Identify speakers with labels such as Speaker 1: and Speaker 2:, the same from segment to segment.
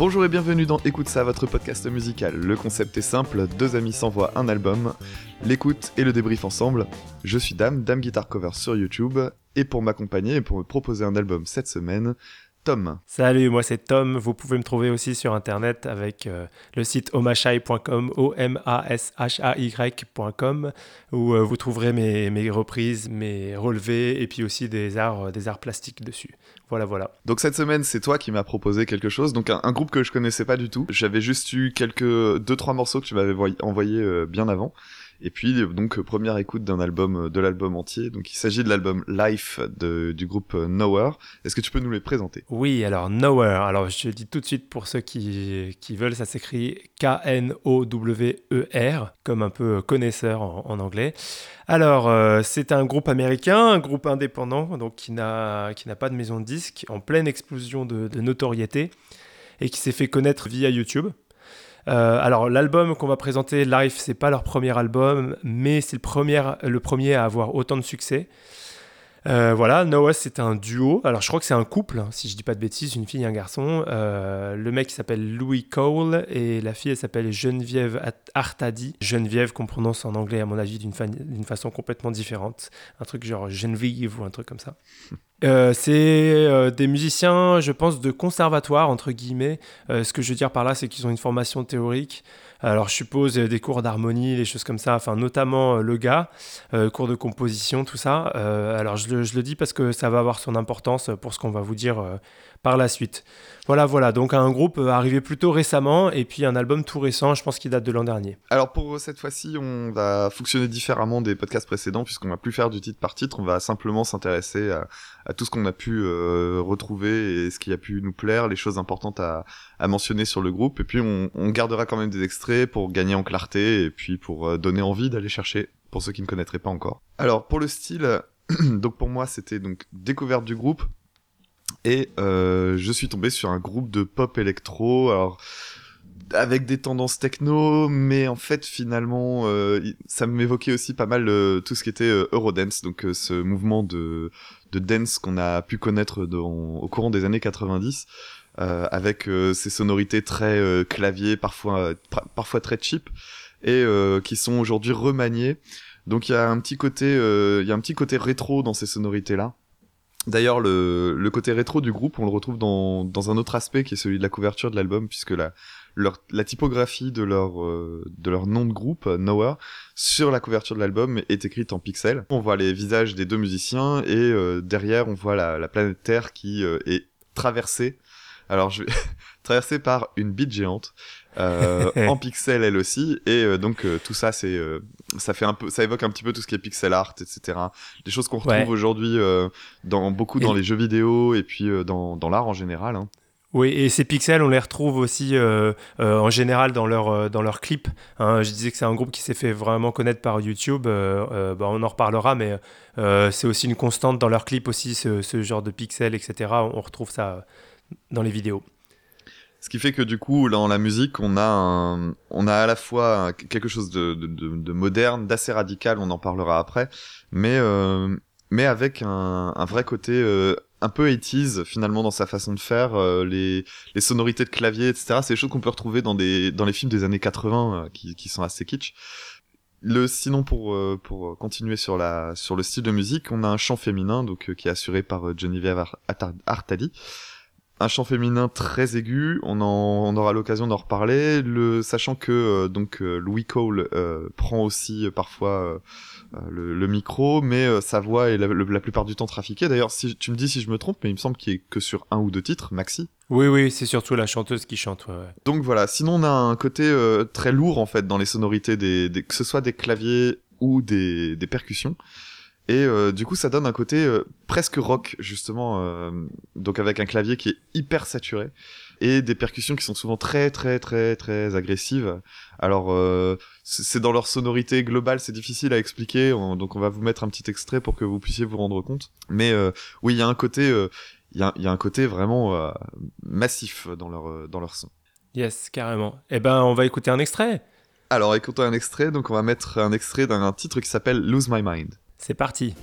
Speaker 1: Bonjour et bienvenue dans Écoute ça, votre podcast musical. Le concept est simple, deux amis s'envoient un album, l'écoute et le débrief ensemble. Je suis Dame, Dame Guitar Cover sur YouTube, et pour m'accompagner et pour me proposer un album cette semaine, Tom.
Speaker 2: Salut, moi c'est Tom. Vous pouvez me trouver aussi sur internet avec euh, le site omashai.com, O-M-A-S-H-A-Y.com, où euh, vous trouverez mes, mes, reprises, mes relevés et puis aussi des arts, euh, des arts plastiques dessus. Voilà, voilà.
Speaker 1: Donc cette semaine, c'est toi qui m'as proposé quelque chose. Donc un, groupe que je connaissais pas du tout. J'avais juste eu quelques deux trois morceaux que tu m'avais envoyés bien avant. Et puis donc première écoute d'un album, de l'album entier. Donc il s'agit de l'album Life de, du groupe Nowhere. Est-ce que tu peux nous les présenter?
Speaker 2: Oui, alors Nowhere. Alors je dis tout de suite pour ceux qui, qui veulent, ça s'écrit K-N-O-W-E-R, comme un peu connaisseur en, anglais. Alors euh, c'est un groupe américain, un groupe indépendant, donc qui n'a qui n'a pas de maison de disque, en pleine explosion de notoriété et qui s'est fait connaître via YouTube. Euh, alors l'album qu'on va présenter, Life, c'est pas leur premier album, mais c'est le premier, le premier à avoir autant de succès. Euh, voilà, Noah c'est un duo. Alors je crois que c'est un couple, hein, si je dis pas de bêtises, une fille et un garçon. Euh, le mec s'appelle Louis Cole et la fille elle s'appelle Geneviève Artadi. Geneviève qu'on prononce en anglais à mon avis d'une, façon complètement différente. Un truc genre Geneviève ou un truc comme ça. Euh, c'est des musiciens, je pense, de conservatoire, entre guillemets. ce que je veux dire par là, c'est qu'ils ont une formation théorique. Alors je suppose euh, des cours d'harmonie, des choses comme ça, enfin notamment euh, le gars, euh, cours de composition, tout ça. alors je le, dis parce que ça va avoir son importance pour ce qu'on va vous dire par la suite. Voilà, voilà, donc un groupe arrivé plutôt récemment et puis un album tout récent, je pense qu'il date de l'an dernier.
Speaker 1: Alors pour cette fois-ci, on va fonctionner différemment des podcasts précédents puisqu'on va plus faire du titre par titre, on va simplement s'intéresser à, tout ce qu'on a pu retrouver et ce qui a pu nous plaire, les choses importantes à, mentionner sur le groupe et puis on, on gardera quand même des extraits pour gagner en clarté et puis pour euh, donner envie d'aller chercher pour ceux qui ne connaîtraient pas encore. Alors pour le style, donc pour moi c'était donc découverte du groupe et euh, je suis tombé sur un groupe de pop électro. Alors avec des tendances techno, mais en fait finalement euh, ça m'évoquait aussi pas mal tout ce qui était Eurodance, donc ce mouvement de, de dance qu'on a pu connaître au courant des années 90. Euh, avec euh, ces sonorités très euh, clavier, parfois parfois très cheap, et qui sont aujourd'hui remaniées. Donc il y a un petit côté, il y a un petit côté rétro dans ces sonorités là. D'ailleurs, le, le, côté rétro du groupe, on le retrouve dans, dans un autre aspect qui est celui de la couverture de l'album, puisque la, leur, la typographie de leur, de leur nom de groupe, Noah, sur la couverture de l'album est écrite en pixels. On voit les visages des deux musiciens et derrière, on voit la, la planète Terre qui est traversée alors, je vais traverser par une bite géante. Euh, en pixel elle aussi et euh, donc euh, tout ça c'est ça fait un peu ça évoque un petit peu tout ce qui est pixel art etc des choses qu'on retrouve aujourd'hui dans beaucoup dans les jeux vidéo et puis dans, dans l'art en général hein.
Speaker 2: Oui, et ces pixels, on les retrouve aussi en général dans leurs dans leur clips. Hein. Je disais que c'est un groupe qui s'est fait vraiment connaître par YouTube. Bah, on en reparlera, mais c'est aussi une constante dans leurs clips aussi, ce, ce, genre de pixels, etc. On retrouve ça dans les vidéos.
Speaker 1: Ce qui fait que du coup, dans la musique, on a, on a à la fois quelque chose de, de, moderne, d'assez radical, on en parlera après, mais, euh, mais avec un, un, vrai côté euh, un peu 80 finalement dans sa façon de faire, euh, les, les sonorités de clavier, etc. C'est des choses qu'on peut retrouver dans, des, dans les films des années 80 qui, qui sont assez kitsch. Le, sinon pour pour continuer sur la sur le style de musique, on a un chant féminin donc qui est assuré par Geneviève Artali un chant féminin très aigu. On, en, on aura l'occasion d'en reparler. Le, sachant que euh, donc euh, Louis Cole euh, prend aussi parfois le, micro, mais sa voix est la, plupart du temps trafiquée. D'ailleurs, si tu me dis si je me trompe, mais il me semble qu'il est que sur un ou deux titres, Maxi.
Speaker 2: Oui, oui, c'est surtout la chanteuse qui chante. Ouais,
Speaker 1: Donc voilà. Sinon, on a un côté très lourd en fait dans les sonorités des, que ce soit des claviers ou des, des percussions. Et euh, du coup, ça donne un côté euh, presque rock, justement, euh, donc avec un clavier qui est hyper saturé et des percussions qui sont souvent très très très très agressives. Alors, c'est dans leur sonorité globale, c'est difficile à expliquer, donc on va vous mettre un petit extrait pour que vous puissiez vous rendre compte. Mais oui, il y a un côté, il y a, y, a, un côté vraiment massif dans leur dans leur son.
Speaker 2: Yes, carrément. Eh ben, on va écouter un extrait.
Speaker 1: Alors, écoutons un extrait. Donc, on va mettre un extrait d'un titre qui s'appelle Lose My Mind.
Speaker 2: C'est parti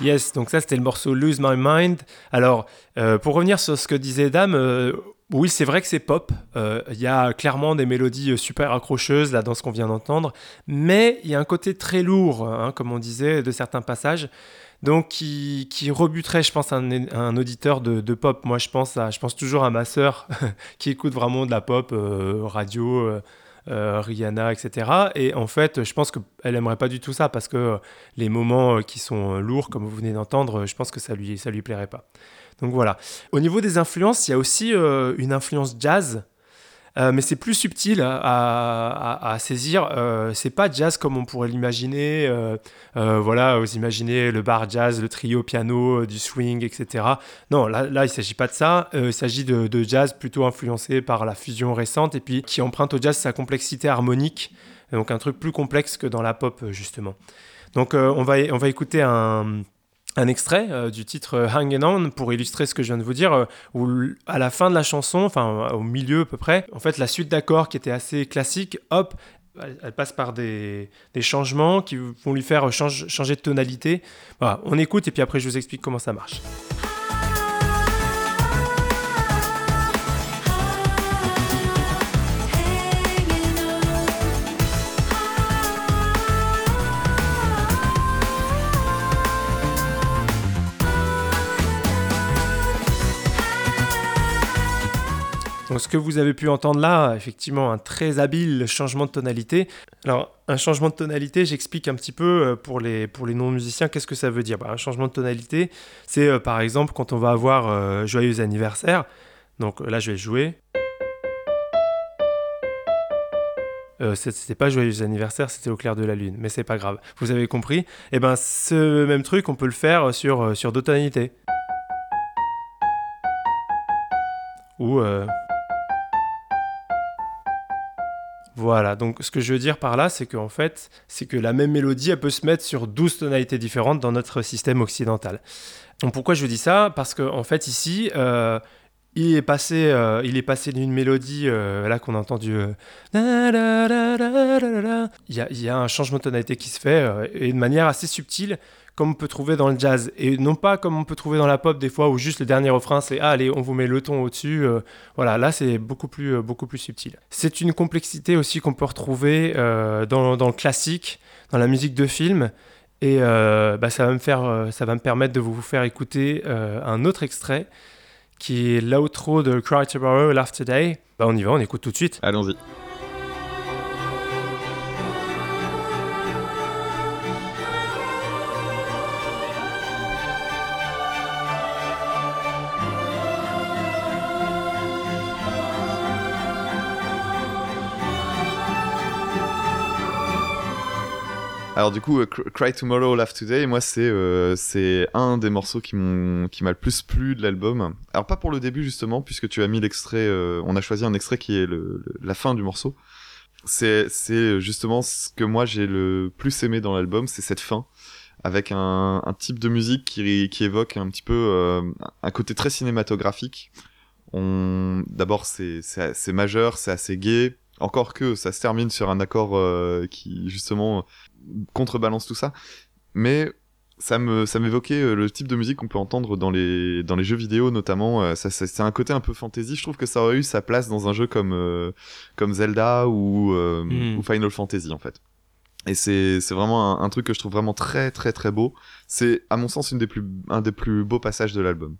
Speaker 2: Yes, donc ça c'était le morceau Lose My Mind. Alors, euh, pour revenir sur ce que disait Dame, euh, oui c'est vrai que c'est pop. Euh, Il y a clairement des mélodies super accrocheuses là dans ce qu'on vient d'entendre, mais il y a un côté très lourd, hein, comme on disait, de certains passages. Donc qui, qui rebuterait, je pense, un, un auditeur de, pop. Moi, je pense, à, je pense toujours à ma sœur qui écoute vraiment de la pop radio euh, Rihanna, etc. Et en fait, je pense qu'elle aimerait pas du tout ça parce que les moments euh, qui sont lourds, comme vous venez d'entendre, je pense que ça lui, ça lui plairait pas. Donc voilà. Au niveau des influences, il y a aussi euh, une influence jazz euh, mais c'est plus subtil à, saisir. Euh, c'est pas jazz comme on pourrait l'imaginer. Euh, voilà, vous imaginez le bar jazz, le trio piano, du swing, etc. Non, là, là il s'agit pas de ça. il s'agit de, de, jazz plutôt influencé par la fusion récente et puis qui emprunte au jazz sa complexité harmonique. Donc un truc plus complexe que dans la pop, justement. Donc on, va, on va écouter un un extrait euh, du titre euh, Hanging On pour illustrer ce que je viens de vous dire, euh, où à la fin de la chanson, enfin au milieu à peu près, en fait la suite d'accords qui était assez classique, hop, elle, passe par des, des, changements qui vont lui faire changer de tonalité. Voilà, on écoute et puis après je vous explique comment ça marche. Ce que vous avez pu entendre là, effectivement, un très habile changement de tonalité. Alors, un changement de tonalité, j'explique un petit peu euh, pour les, pour les non-musiciens, qu'est-ce que ça veut dire? Bah, Un changement de tonalité, c'est euh, par exemple quand on va avoir euh, Joyeux anniversaire. Donc là, je vais jouer. Euh, c'était pas joyeux anniversaire, c'était au clair de la lune, mais c'est pas grave. Vous avez compris? Et eh ben ce même truc, on peut le faire sur, sur d'autres tonalités. Ou Voilà, donc ce que je veux dire par là, c'est fait, c'est que la même mélodie, elle peut se mettre sur 12 tonalités différentes dans notre système occidental. Donc pourquoi je dis ça Parce qu'en en fait, ici, euh, il est passé, euh, passé d'une mélodie, euh, là qu'on a entendu, il y, a, il y, a un changement de tonalité qui se fait, et de manière assez subtile, comme on peut trouver dans le jazz. Et non pas comme on peut trouver dans la pop des fois où juste le dernier refrain c'est ah, allez, on vous met le ton au-dessus. Euh, voilà, là c'est beaucoup plus, euh, beaucoup plus subtil. C'est une complexité aussi qu'on peut retrouver euh, dans, dans, le classique, dans la musique de film. Et bah, ça, va me faire, ça va me permettre de vous faire écouter un autre extrait qui est l'outro de Cry Tomorrow, Laugh Today. Bah, on y va, on écoute tout de suite.
Speaker 1: Allons-y. Alors du coup, euh, Cry Tomorrow, Laugh Today, moi c'est euh, c'est un des morceaux qui m'ont qui m'a le plus plu de l'album. Alors pas pour le début justement, puisque tu as mis l'extrait, euh, on a choisi un extrait qui est la fin du morceau. C'est c'est justement ce que moi j'ai le plus aimé dans l'album, c'est cette fin avec un, type de musique qui qui évoque un petit peu un côté très cinématographique. D'abord c'est c'est majeur, c'est assez gai. Encore que ça se termine sur un accord qui justement contrebalance tout ça. Mais ça me ça m'évoquait euh, le type de musique qu'on peut entendre dans les dans les jeux vidéo notamment euh, ça, c'est un côté un peu fantasy. Je trouve que ça aurait eu sa place dans un jeu comme euh, comme Zelda ou, hmm. ou Final Fantasy en fait. Et c'est c'est vraiment un, truc que je trouve vraiment très très très beau. C'est à mon sens une des plus un des plus beaux passages de l'album.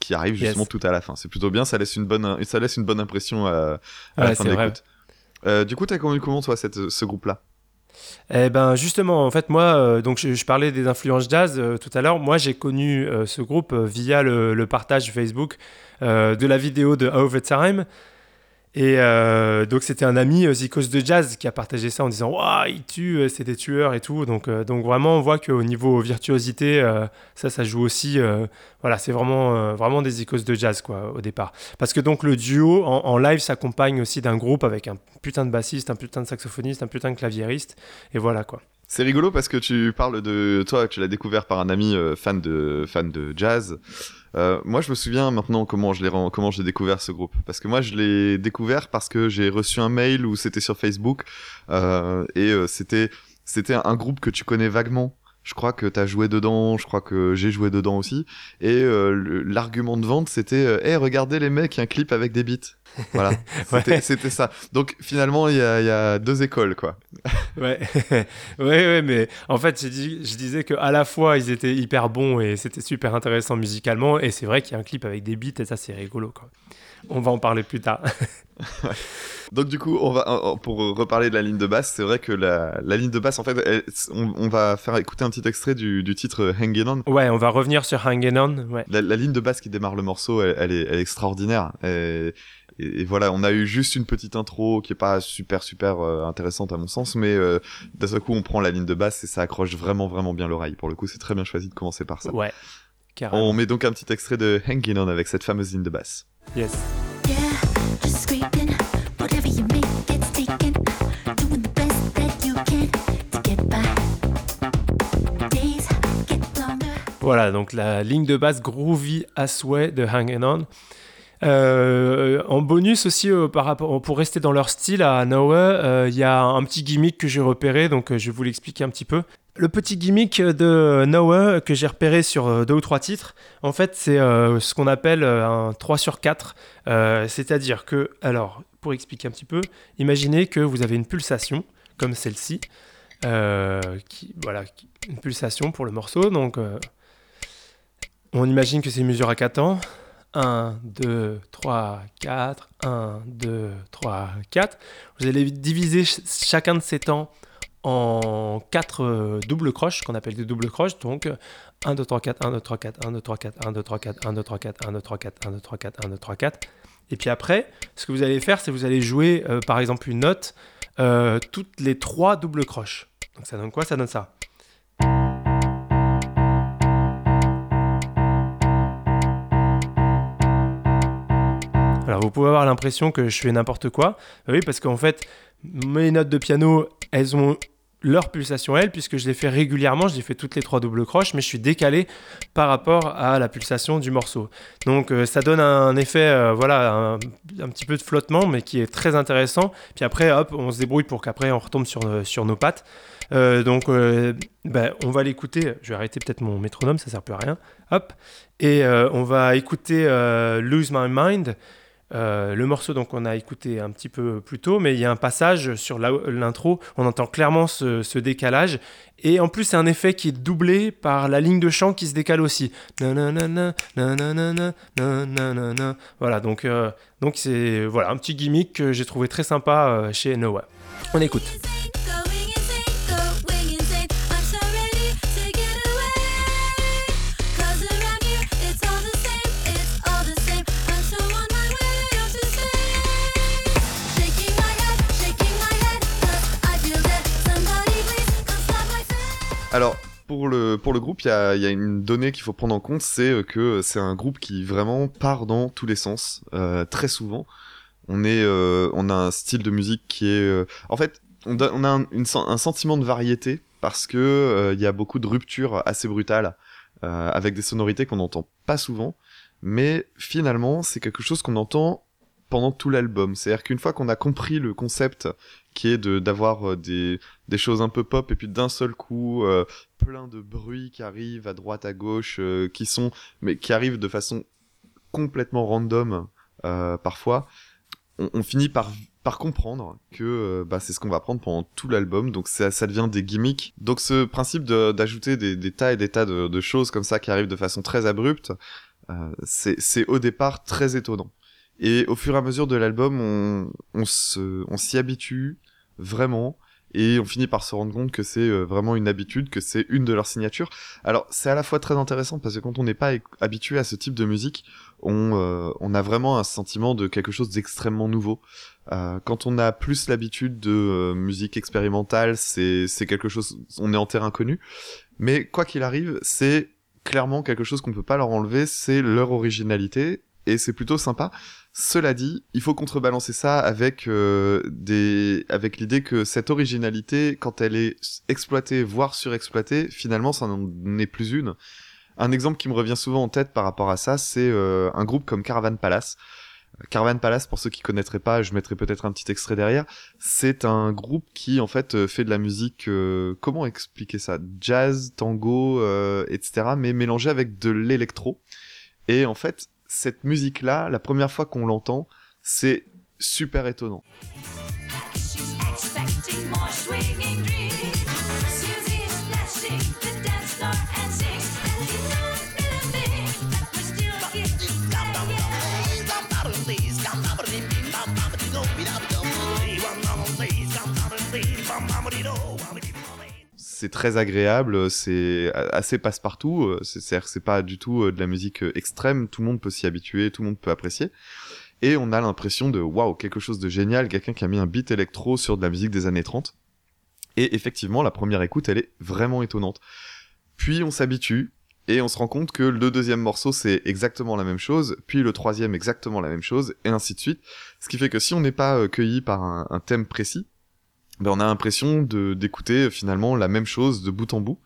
Speaker 1: Qui arrive justement tout à la fin. C'est plutôt bien. Ça laisse une bonne ça laisse une bonne impression à, la fin de l'écoute du coup t'as connu comment toi ce groupe là
Speaker 2: eh ben justement, en fait, moi, euh, donc je, parlais des influences jazz euh, tout à l'heure. Moi, j'ai connu euh, ce groupe via le, le, partage Facebook de la vidéo de Overtime. Et euh, donc c'était un ami euh, Zikos de Jazz qui a partagé ça en disant waouh il tue euh, c'est des tueurs et tout donc donc vraiment on voit qu'au niveau virtuosité ça ça joue aussi voilà c'est vraiment vraiment des Zikos de Jazz quoi au départ. Parce que donc le duo en, live s'accompagne aussi d'un groupe avec un putain de bassiste un putain de saxophoniste un putain de claviériste. Et voilà quoi.
Speaker 1: C'est rigolo parce que tu parles de toi, tu l'as découvert par un ami fan de fan de jazz. Euh, moi, je me souviens maintenant comment je l'ai comment j'ai découvert ce groupe. Parce que moi, je l'ai découvert parce que j'ai reçu un mail où c'était sur Facebook euh, et c'était c'était un groupe que tu connais vaguement je crois que t'as joué dedans, je crois que j'ai joué dedans aussi. Et euh, l'argument de vente, c'était, euh, hey, regardez les mecs, un clip avec des beats. Voilà, c'était ça. Donc finalement, il y a, y a, deux écoles, quoi.
Speaker 2: ouais. ouais, ouais, mais en fait, je, je disais que à la fois, ils étaient hyper bons et c'était super intéressant musicalement. Et c'est vrai qu'il y a un clip avec des beats et ça, c'est rigolo, quoi. On va en parler plus tard.
Speaker 1: Donc du coup, on va pour reparler de la ligne de basse, c'est vrai que la, la, ligne de basse, en fait, on, va faire écouter un petit extrait du, du titre Hangin' On.
Speaker 2: Ouais, on va revenir sur Hangin' On. Ouais.
Speaker 1: La, ligne de basse qui démarre le morceau, elle, est, elle est, extraordinaire. Et, et, voilà, on a eu juste une petite intro qui est pas super super euh, intéressante à mon sens, mais euh, d'un seul coup, on prend la ligne de basse et ça accroche vraiment vraiment bien l'oreille. Pour le coup, c'est très bien choisi de commencer par ça.
Speaker 2: Ouais. Carrément.
Speaker 1: On met donc un petit extrait de Hangin' On avec cette fameuse ligne de basse.
Speaker 2: Yes. Voilà, donc la ligne de basse groovy à souhait de Hangin' On. Euh, en bonus aussi, euh, pour rester dans leur style à Noah, euh, il y a un petit gimmick que j'ai repéré, donc je vais vous l'expliquer un petit peu. Le petit gimmick de Noah que j'ai repéré sur deux ou trois titres, en fait, c'est ce qu'on appelle un 3 sur 4. C'est-à-dire que, alors, pour expliquer un petit peu, imaginez que vous avez une pulsation, comme celle-ci, voilà, une pulsation pour le morceau, donc on imagine que c'est une mesure à 4 temps. 1, 2, 3, 4, 1, 2, 3, 4. Vous allez diviser chacun de ces temps en 4 euh, doubles croches, qu'on appelle des doubles croches. Donc 1, 2, 3, 4, 1, 2, 3, 4, 1, 2, 3, 4, 1, 2, 3, 4, 1, 2, 3, 4, 1, 2, 3, 4, 1, 2, 3, 4, 1, 2, 3, 4. Et puis après, ce que vous allez faire, c'est vous allez jouer, euh, par exemple, une note euh, toutes les 3 doubles croches. Donc ça donne quoi Ça donne ça. Alors vous pouvez avoir l'impression que je fais n'importe quoi. Oui, parce qu'en fait, mes notes de piano, elles ont leur pulsation elles, puisque je les fais régulièrement, je les fais toutes les trois doubles croches, mais je suis décalé par rapport à la pulsation du morceau. Donc euh, ça donne un effet, euh, voilà, un, petit peu de flottement, mais qui est très intéressant. Puis après, hop, on se débrouille pour qu'après on retombe sur, euh, sur nos pattes. donc ben, on va l'écouter, je vais arrêter peut-être mon métronome, ça sert plus à rien. Hop, et on va écouter Lose My Mind. Euh, le morceau donc on a écouté un petit peu plus tôt, mais il y a un passage sur l'intro, on entend clairement ce, décalage, et en plus c'est un effet qui est doublé par la ligne de chant qui se décale aussi. Voilà, donc euh, donc c'est voilà un petit gimmick que j'ai trouvé très sympa euh, chez Noah. On écoute.
Speaker 1: Alors, pour le, pour le groupe, il y a, y a, une donnée qu'il faut prendre en compte, c'est euh, que c'est un groupe qui vraiment part dans tous les sens, euh, très souvent. On, est, euh, on a un style de musique qui est... Euh, en fait, on a, un, un, sentiment de variété parce que euh, il y a beaucoup de ruptures assez brutales, avec des sonorités qu'on n'entend pas souvent, mais finalement, c'est quelque chose qu'on entend pendant tout l'album. C'est-à-dire qu'une fois qu'on a compris le concept qui est de d'avoir des des choses un peu pop et puis d'un seul coup euh, plein de bruits qui arrivent à droite à gauche euh, qui sont mais qui arrivent de façon complètement random euh, parfois on, finit par par comprendre que bah, c'est ce qu'on va prendre pendant tout l'album. Donc ça, ça devient des gimmicks. Donc ce principe d'ajouter des, des, tas et des tas de, de, choses comme ça qui arrivent de façon très abrupte c'est au départ très étonnant et au fur et à mesure de l'album on, on se on s'y habitue vraiment et on finit par se rendre compte que c'est euh, vraiment une habitude, que c'est une de leurs signatures. Alors c'est à la fois très intéressant parce que quand on n'est pas habitué à ce type de musique, on, euh, on a vraiment un sentiment de quelque chose d'extrêmement nouveau. Euh, quand on a plus l'habitude de euh, musique expérimentale, c'est quelque chose, on est en terrain connu. Mais quoi qu'il arrive, c'est clairement quelque chose qu'on peut pas leur enlever, c'est leur originalité et c'est plutôt sympa. Cela dit, il faut contrebalancer ça avec euh, des avec l'idée que cette originalité, quand elle est exploitée, voire surexploitée, finalement, ça n'en est plus une. Un exemple qui me revient souvent en tête par rapport à ça, c'est euh, un groupe comme Caravan Palace, Caravan Palace, pour ceux qui connaîtraient pas, je mettrai peut-être un petit extrait derrière. C'est un groupe qui en fait euh, fait de la musique, comment expliquer ça, jazz, tango, etc. Mais mélangé avec de l'électro. Et en fait, cette musique-là, la première fois qu'on l'entend, c'est super étonnant. C'est très agréable, c'est assez passe-partout, euh, c'est pas du tout euh, de la musique euh, extrême, tout le monde peut s'y habituer, tout le monde peut apprécier. Et on a l'impression de waouh, quelque chose de génial, quelqu'un qui a mis un beat électro sur de la musique des années 30. Et effectivement, la première écoute, elle est vraiment étonnante. Puis on s'habitue, et on se rend compte que le deuxième morceau c'est exactement la même chose, puis le troisième exactement la même chose, et ainsi de suite. Ce qui fait que si on n'est pas cueilli par un, thème précis, ben on a l'impression d'écouter finalement la même chose de bout en bout.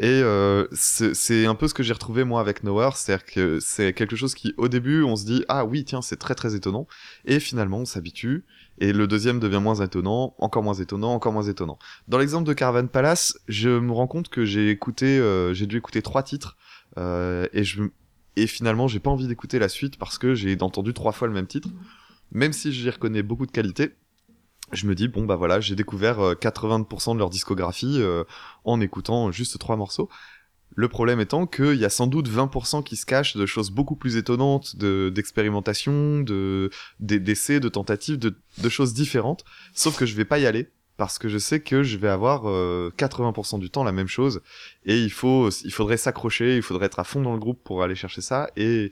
Speaker 1: Et euh, c'est un peu ce que j'ai retrouvé moi avec Nowhere, c'est-à-dire que c'est quelque chose qui au début on se dit ah oui tiens c'est très très étonnant, et finalement on s'habitue, et le deuxième devient moins étonnant, encore moins étonnant, encore moins étonnant. Dans l'exemple de Caravan Palace, je me rends compte que j'ai écouté, euh, j'ai dû écouter trois titres, euh, et et finalement j'ai pas envie d'écouter la suite parce que j'ai entendu trois fois le même titre, même si j'y reconnais beaucoup de qualité je me dis bon bah voilà j'ai découvert 80% euh, de leur discographie euh, en écoutant juste trois morceaux le problème étant qu'il y a sans doute 20% qui se cachent de choses beaucoup plus étonnantes, de d'expérimentation, de d'essais, de tentatives, de, de, choses différentes. Sauf que je vais pas y aller parce que je sais que je vais avoir 80% euh, du temps la même chose et il faut il faudrait s'accrocher, il faudrait être à fond dans le groupe pour aller chercher ça et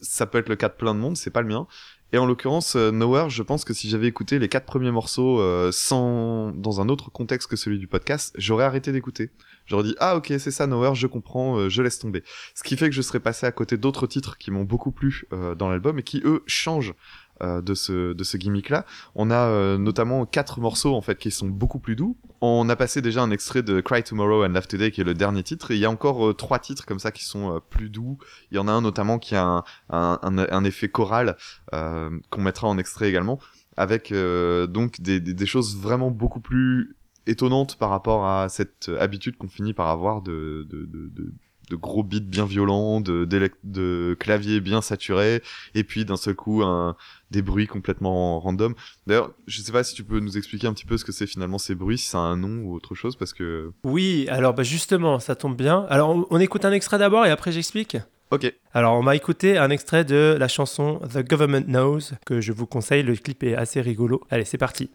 Speaker 1: ça peut être le cas de plein de monde, c'est pas le mien. Et en l'occurrence, euh, Nowhere, je pense que si j'avais écouté les quatre premiers morceaux euh, sans dans un autre contexte que celui du podcast, j'aurais arrêté d'écouter. J'aurais dit ah ok c'est ça Nowhere, je comprends, euh, je laisse tomber. Ce qui fait que je serais passé à côté d'autres titres qui m'ont beaucoup plu dans l'album et qui eux changent euh, de ce de ce gimmick là. On a euh, notamment quatre morceaux en fait qui sont beaucoup plus doux. On a passé déjà un extrait de Cry Tomorrow and Laugh Today qui est le dernier titre et il y a encore euh, trois titres comme ça qui sont plus doux. Il y en a un notamment qui a un, un, un, effet choral qu'on mettra en extrait également avec donc des, des, choses vraiment beaucoup plus étonnantes par rapport à cette habitude qu'on finit par avoir de, de, de de gros beats bien violents, de, de, claviers bien saturés, et puis d'un seul coup un, des bruits complètement random. D'ailleurs, je sais pas si tu peux nous expliquer un petit peu ce que c'est finalement ces bruits, si ça a un nom ou autre chose, parce que...
Speaker 2: Oui, alors bah justement, ça tombe bien. Alors on, écoute un extrait d'abord et après j'explique
Speaker 1: Ok.
Speaker 2: Alors, on m'a écouté un extrait de la chanson The Government Knows, que je vous conseille. Le clip est assez rigolo. Allez, c'est parti.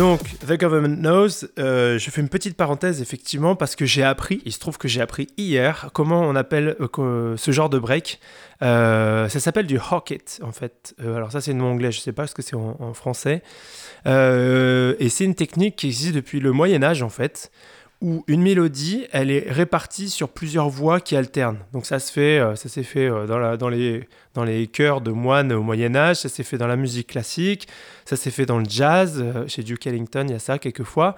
Speaker 2: Donc, The Government Knows, euh, je fais une petite parenthèse effectivement parce que j'ai appris, il se trouve que j'ai appris hier comment on appelle euh, ce genre de break. Euh, ça s'appelle du hocket en fait. alors ça c'est le nom anglais, je sais pas ce que c'est en, français. et c'est une technique qui existe depuis le Moyen Âge en fait où une mélodie, elle est répartie sur plusieurs voix qui alternent. Donc ça se fait, euh, ça s'est fait euh, dans, la, dans, les, dans les chœurs de moines au Moyen Âge, ça s'est fait dans la musique classique, ça s'est fait dans le jazz, euh, chez Duke Ellington, il y a ça quelquefois.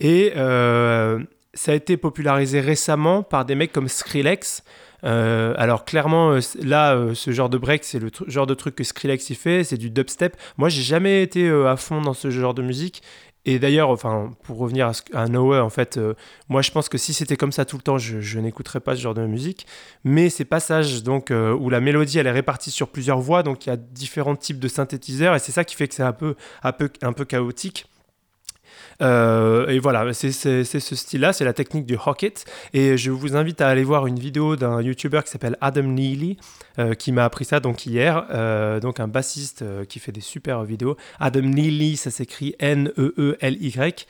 Speaker 2: Et ça a été popularisé récemment par des mecs comme Skrillex. alors clairement, là, ce genre de break, c'est le genre de truc que Skrillex il fait, c'est du dubstep. Moi, j'ai jamais été à fond dans ce genre de musique et d'ailleurs, enfin, pour revenir à, Noah, en fait, euh, moi je pense que si c'était comme ça tout le temps, je, n'écouterais pas ce genre de musique. Mais ces passages donc euh, où la mélodie elle est répartie sur plusieurs voix, donc il y a différents types de synthétiseurs, et c'est ça qui fait que c'est un peu, un peu, un peu chaotique. Euh, et voilà, c'est ce style-là, c'est la technique du Hocket. Et je vous invite à aller voir une vidéo d'un YouTuber qui s'appelle Adam Neely, euh, qui m'a appris ça donc hier. Euh, donc un bassiste qui fait des super vidéos. Adam Neely, ça s'écrit N-E-E-L-Y.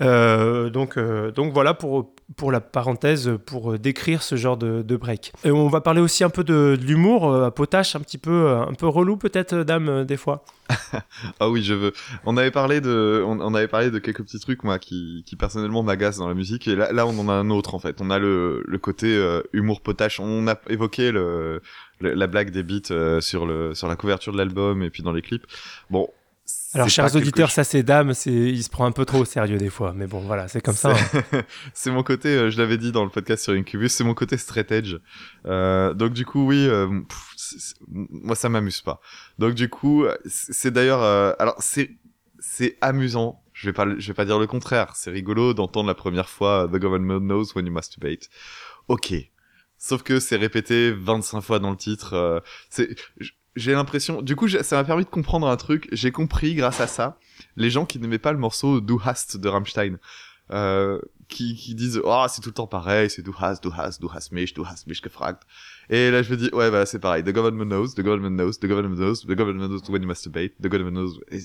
Speaker 2: Donc, donc voilà pour, pour la parenthèse, pour décrire ce genre de, break. Et on va parler aussi un peu de, l'humour, à potache, un petit peu, un peu relou peut-être, dame, des fois.
Speaker 1: ah oui, je veux. On avait parlé de, on, avait parlé de quelques petits trucs moi qui, qui personnellement m'agacent dans la musique et là, là on en a un autre en fait. On a le, le côté humour potache. On a évoqué le, la blague des beats euh, sur le sur la couverture de l'album et puis dans les clips. Bon.
Speaker 2: Alors, chers auditeurs, ça c'est dame, c'est il se prend un peu trop au sérieux des fois, mais bon, voilà, c'est comme ça.
Speaker 1: Hein. c'est mon côté, euh, je l'avais dit dans le podcast sur Incubus, c'est mon côté straight edge. Euh, donc du coup, oui, euh, moi ça m'amuse pas. Donc du coup, c'est d'ailleurs, alors c'est c'est amusant. Je vais pas, je vais pas dire le contraire. C'est rigolo d'entendre la première fois The government knows when you masturbate. Ok, Sauf que c'est répété 25 fois dans le titre. Euh, c'est, j'ai l'impression. Du coup, ça m'a permis de comprendre un truc. J'ai compris grâce à ça les gens qui n'aimaient pas le morceau Du Hast de Rammstein. Euh, qui, qui disent oh c'est tout le temps pareil c'est du hast du hast du hast mich du hast mich gefragt et là je me dis ouais bah c'est pareil. The government knows the government knows the government knows the government knows when you masturbate the government knows et,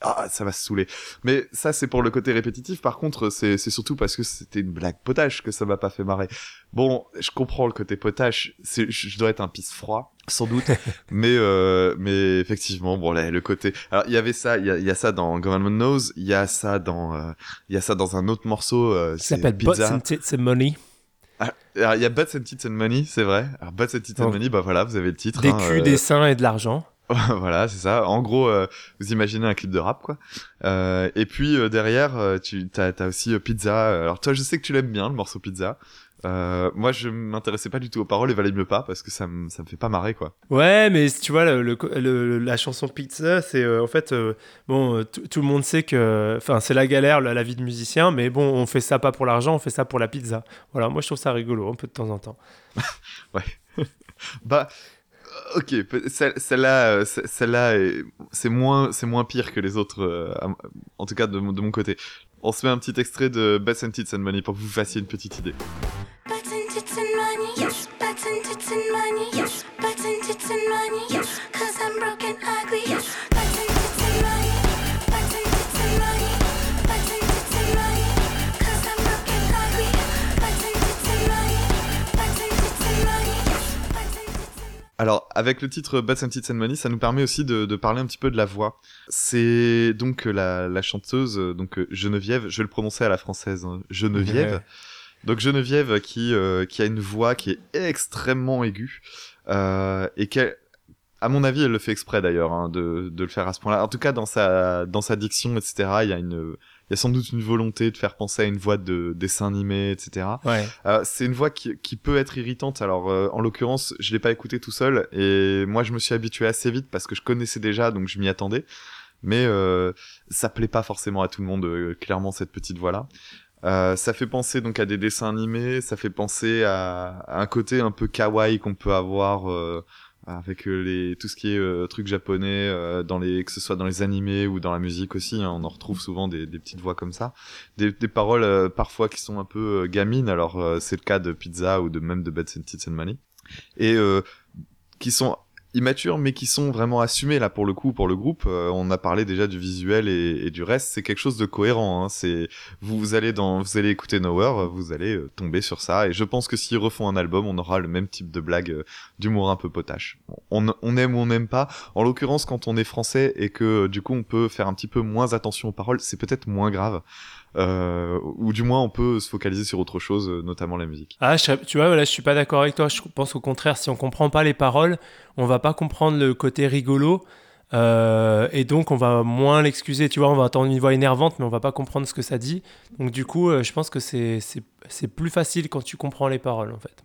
Speaker 1: ah ça va se saouler. Mais ça c'est pour le côté répétitif. Par contre c'est c'est surtout parce que c'était une blague potache que ça m'a pas fait marrer. Bon je comprends le côté potache. C'est je dois être un pisse froid sans doute. Mais euh, mais effectivement bon là, le côté alors il y avait ça il y a, y a, ça dans Government Knows il y a ça dans euh, il y a ça dans un autre morceau euh,
Speaker 2: ça s'appelle Tits and Money
Speaker 1: alors il y a Butts and Tits and Money c'est vrai alors Butts and Tits and Money bah voilà vous avez le titre
Speaker 2: des hein, culs des seins et de l'argent
Speaker 1: voilà, c'est ça. En gros, vous imaginez un clip de rap, quoi. Euh, et puis derrière, tu as, as aussi Pizza. Alors toi, je sais que tu l'aimes bien, le morceau Pizza. Euh, moi, je m'intéressais pas du tout aux paroles et valait mieux pas parce que ça me, ça me fait pas marrer quoi.
Speaker 2: Ouais, mais tu vois, le, la chanson Pizza, c'est euh, en fait, euh, bon, tout le monde sait que, enfin, c'est la galère, la, vie de musicien, mais bon, on fait ça pas pour l'argent, on fait ça pour la pizza. Voilà, moi je trouve ça rigolo un peu de temps en temps.
Speaker 1: ouais. bah, ok, celle-là, celle-là, c'est moins, c'est moins pire que les autres, en tout cas de, de mon côté. On se met un petit extrait de Best and Tits and Money pour que vous fassiez une petite idée. Avec le titre Bats and Tits and Money, ça nous permet aussi de, parler un petit peu de la voix. C'est donc la, chanteuse, donc Geneviève, je vais le prononcer à la française, hein, Geneviève. Donc Geneviève qui, euh, qui a une voix qui est extrêmement aiguë euh, et qui, à mon avis, elle le fait exprès d'ailleurs hein, de, de le faire à ce point-là. En tout cas, dans sa, dans sa diction, etc., il y a une il y a sans doute une volonté de faire penser à une voix de dessin animé, etc.
Speaker 2: Ouais.
Speaker 1: Euh, c'est une voix qui, qui, peut être irritante. Alors, euh, en l'occurrence, je l'ai pas écouté tout seul, et moi, je me suis habitué assez vite parce que je connaissais déjà, donc je m'y attendais. Mais euh, ça plaît pas forcément à tout le monde, euh, clairement, cette petite voix-là. Euh, ça fait penser donc à des dessins animés, ça fait penser à, à un côté un peu kawaii qu'on peut avoir avec euh, les tout ce qui est euh, trucs japonais euh, dans les que ce soit dans les animés ou dans la musique aussi hein, on en retrouve souvent des, des petites voix comme ça. Des, des paroles parfois qui sont un peu gamines alors c'est le cas de Pizza ou de même de Bad and Tits and Money et qui sont immatures mais qui sont vraiment assumés là pour le coup pour le groupe. Euh, on a parlé déjà du visuel et, du reste. C'est quelque chose de cohérent hein. c'est vous, vous allez dans vous allez écouter Nowhere vous allez euh, tomber sur ça. Et je pense que s'ils refont un album on aura le même type de blague euh, d'humour un peu potache. On, on aime ou on n'aime pas. En l'occurrence quand on est français et que du coup on peut faire un petit peu moins attention aux paroles c'est peut-être moins grave euh, ou du moins on peut se focaliser sur autre chose, euh, notamment la musique.
Speaker 2: Ah, tu vois, là, je suis pas d'accord avec toi. Je pense au contraire, si on comprend pas les paroles, on va pas comprendre le côté rigolo. Euh, et donc, on va moins l'excuser. Tu vois, on va entendre une voix énervante, mais on va pas comprendre ce que ça dit. Donc, du coup, je pense que c'est plus facile quand tu comprends les paroles, en fait.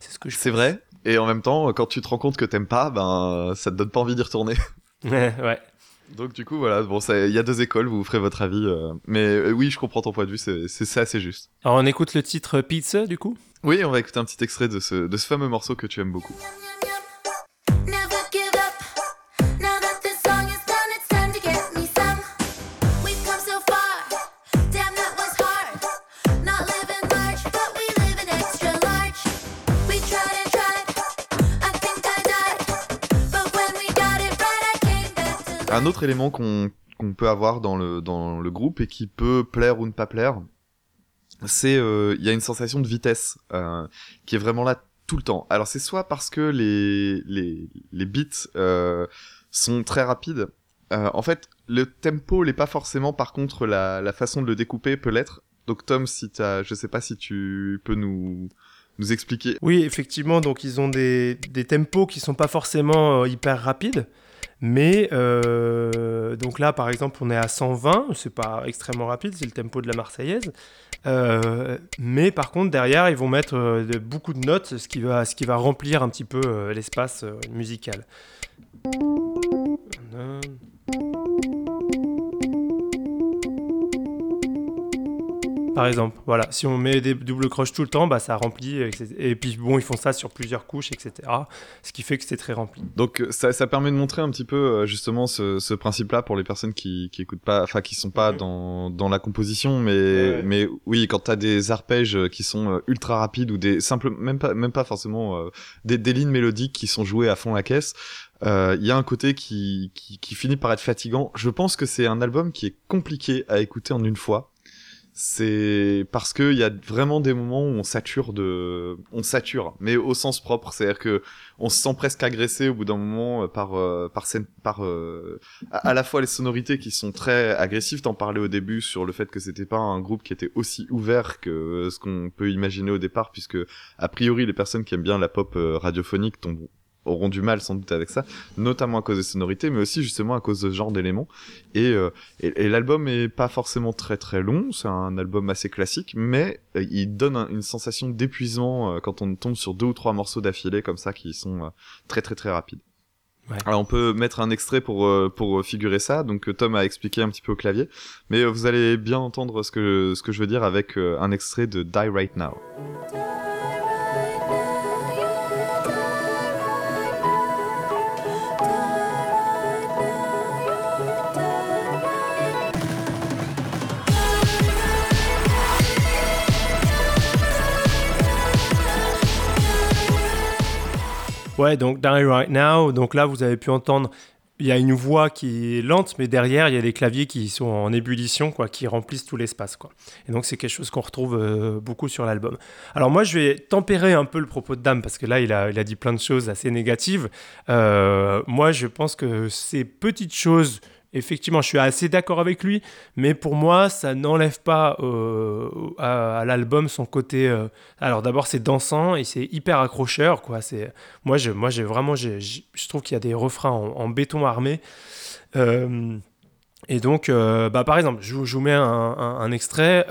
Speaker 2: c'est ce que je
Speaker 1: C'est vrai. Et en même temps, quand tu te rends compte que t'aimes pas, ben, ça te donne pas envie d'y retourner.
Speaker 2: ouais, ouais.
Speaker 1: Donc du coup voilà, bon il y a deux écoles, vous ferez votre avis, euh, mais euh, oui je comprends ton point de vue, c'est c'est assez juste.
Speaker 2: Alors on écoute le titre Pizza du coup?
Speaker 1: Oui, on va écouter un petit extrait de ce de ce fameux morceau que tu aimes beaucoup. Un autre élément qu'on peut avoir dans le groupe et qui peut plaire ou ne pas plaire, c'est il y a une sensation de vitesse qui est vraiment là tout le temps. Alors c'est soit parce que les les beats sont très rapides. en fait, le tempo n'est pas forcément, par contre, la, façon de le découper peut l'être. Donc Tom, si as, je sais pas si tu peux nous expliquer.
Speaker 2: Oui, effectivement, donc ils ont des, des tempos qui sont pas forcément euh, hyper rapides, mais euh, donc là, par exemple, on est à 120, c'est pas extrêmement rapide, c'est le tempo de la Marseillaise. Euh, mais par contre, derrière, ils vont mettre beaucoup de notes, ce qui va, ce qui va remplir un petit peu l'espace musical. Par exemple, voilà, si on met des doubles croches tout le temps, bah, ça remplit. Et puis bon, ils font ça sur plusieurs couches, etc. Ce qui fait que c'est très rempli.
Speaker 1: Donc euh, ça, ça, permet de montrer un petit peu euh, justement ce, ce principe-là pour les personnes qui, qui écoutent pas, enfin qui sont pas dans, dans la composition, mais mais oui, quand t'as des arpèges qui sont euh, ultra rapides ou des simples, même pas même pas forcément des, des lignes mélodiques qui sont jouées à fond la caisse, il y a un côté qui, qui, qui, finit par être fatigant. Je pense que c'est un album qui est compliqué à écouter en une fois c'est parce que il y a vraiment des moments où on sature de, on sature, mais au sens propre, c'est-à-dire que on se sent presque agressé au bout d'un moment euh, par euh, par scène, par euh, à, la fois les sonorités qui sont très agressives. T'en parlais au début sur le fait que c'était pas un groupe qui était aussi ouvert que ce qu'on peut imaginer au départ, puisque a priori les personnes qui aiment bien la pop radiophonique tombent auront du mal sans doute avec ça, notamment à cause des sonorités, mais aussi justement à cause de ce genre d'éléments. Et, euh, et, l'album est pas forcément très très long, c'est un album assez classique, mais euh, il donne une sensation d'épuisement euh, quand on tombe sur deux ou trois morceaux d'affilée comme ça qui sont très très très rapides. Ouais. Alors on peut mettre un extrait pour pour figurer ça. Donc Tom a expliqué un petit peu au clavier, mais vous allez bien entendre ce que ce que je veux dire avec un extrait de Die Right Now.
Speaker 2: Ouais, donc Die Right Now, donc là vous avez pu entendre, il y a une voix qui est lente, mais derrière il y a des claviers qui sont en ébullition, quoi, qui remplissent tout l'espace, quoi. Et donc c'est quelque chose qu'on retrouve euh, beaucoup sur l'album. Alors moi je vais tempérer un peu le propos de Dame, parce que là il a, il a dit plein de choses assez négatives. Euh, moi je pense que ces petites choses effectivement, je suis assez d'accord avec lui, mais pour moi, ça n'enlève pas euh, à, l'album son côté. Euh, alors d'abord, c'est dansant et c'est hyper accrocheur, quoi. C'est moi, je, moi, j'ai vraiment, je trouve qu'il y a des refrains en, béton armé. Euh, et donc, bah, par exemple, je, vous mets un, extrait,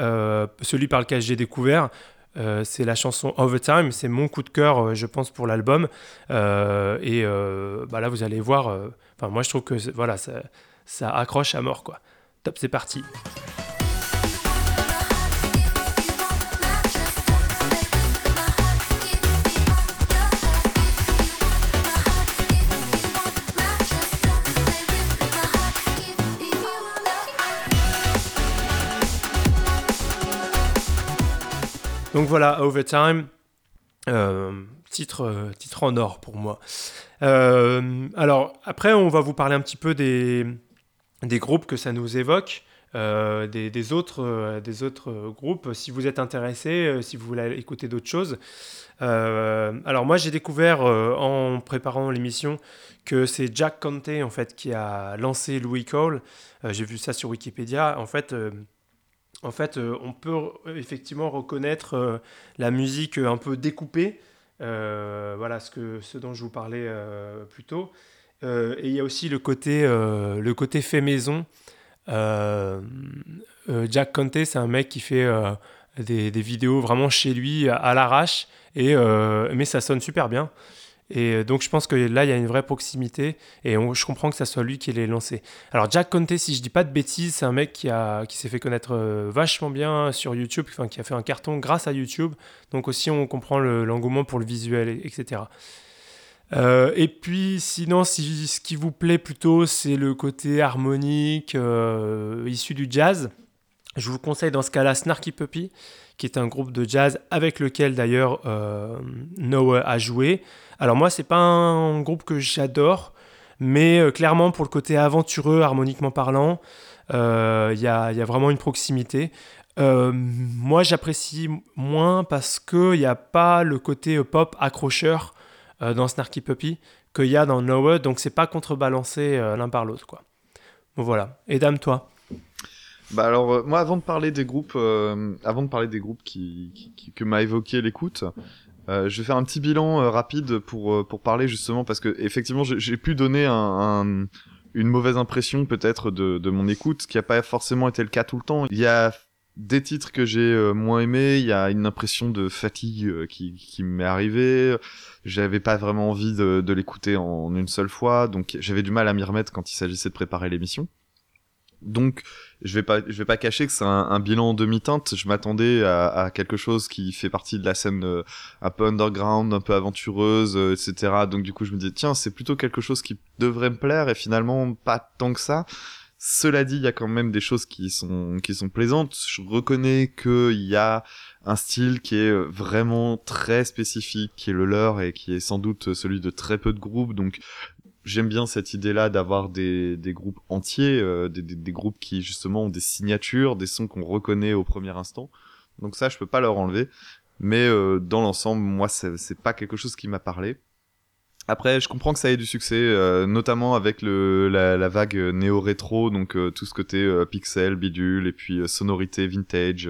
Speaker 2: celui par lequel j'ai découvert. c'est la chanson Overtime, c'est mon coup de cœur, je pense, pour l'album. et bah, là, vous allez voir. Enfin, moi, je trouve que voilà, ça accroche à mort quoi. Top, c'est parti. Donc voilà, Overtime, euh, titre, euh, titre en or pour moi. Euh, alors après, on va vous parler un petit peu des, des groupes que ça nous évoque. Euh, des, autres, euh, des autres groupes, si vous êtes intéressé, euh, si vous voulez écouter d'autres choses. alors moi j'ai découvert en préparant l'émission que c'est Jack Conte en fait qui a lancé Louis Cole. j'ai vu ça sur Wikipédia. En fait, en fait on peut effectivement reconnaître la musique un peu découpée. voilà ce, dont je vous parlais plus tôt. Euh, et il y a aussi le côté, euh, le côté fait maison. Euh, Jack Conte, c'est un mec qui fait des, vidéos vraiment chez lui à l'arrache, et mais ça sonne super bien. Et donc je pense que là, il y a une vraie proximité et je comprends que ça soit lui qui l'ait lancé. Alors Jack Conte, si je dis pas de bêtises, c'est un mec qui, qui s'est fait connaître vachement bien sur YouTube, enfin, qui a fait un carton grâce à YouTube. Donc aussi on comprend l'engouement pour le visuel, etc. Euh, et puis sinon, si, ce qui vous plaît plutôt, c'est le côté harmonique euh, issu du jazz. Je vous conseille dans ce cas-là Snarky Puppy, qui est un groupe de jazz avec lequel d'ailleurs euh, Noah a joué. Alors moi, c'est pas un groupe que j'adore, Mais clairement, pour le côté aventureux, harmoniquement parlant, il y a, y, a, vraiment une proximité. moi, j'apprécie moins parce qu'il n'y a pas le côté pop accrocheur dans Snarky Puppy qu'il y a dans Nowhere, donc c'est pas contrebalancé l'un par l'autre. quoi. Bon, voilà. Et dame, toi?
Speaker 1: Bah alors euh, moi avant de parler des groupes, euh, avant de parler des groupes qui, que m'a évoqué l'écoute, euh, je vais faire un petit bilan euh, rapide pour pour parler justement parce que effectivement j'ai pu donner un, un, une mauvaise impression peut-être de, de mon écoute, ce qui n'a pas forcément été le cas tout le temps. Il y a des titres que j'ai moins aimés, il y a une impression de fatigue qui, qui m'est arrivée. J'avais pas vraiment envie de, de l'écouter en une seule fois, donc j'avais du mal à m'y remettre quand il s'agissait de préparer l'émission. Donc, je vais pas, je vais pas cacher que c'est un, bilan en demi-teinte. Je m'attendais à, quelque chose qui fait partie de la scène euh, un peu underground, un peu aventureuse, euh, etc. Donc, du coup, je me dis, tiens, c'est plutôt quelque chose qui devrait me plaire et finalement pas tant que ça. Cela dit, il y a quand même des choses qui sont qui sont plaisantes. Je reconnais qu'il y a un style qui est vraiment très spécifique, qui est le leur et qui est sans doute celui de très peu de groupes. Donc j'aime bien cette idée-là d'avoir des, des groupes entiers, euh, des, des, groupes qui justement ont des signatures, des sons qu'on reconnaît au premier instant. Donc ça, je peux pas leur enlever. Mais euh, dans l'ensemble, moi, c'est pas quelque chose qui m'a parlé. Après, je comprends que ça ait du succès, euh, notamment avec le, la, la vague néo-rétro, donc tout ce côté pixel, bidule, et puis sonorité vintage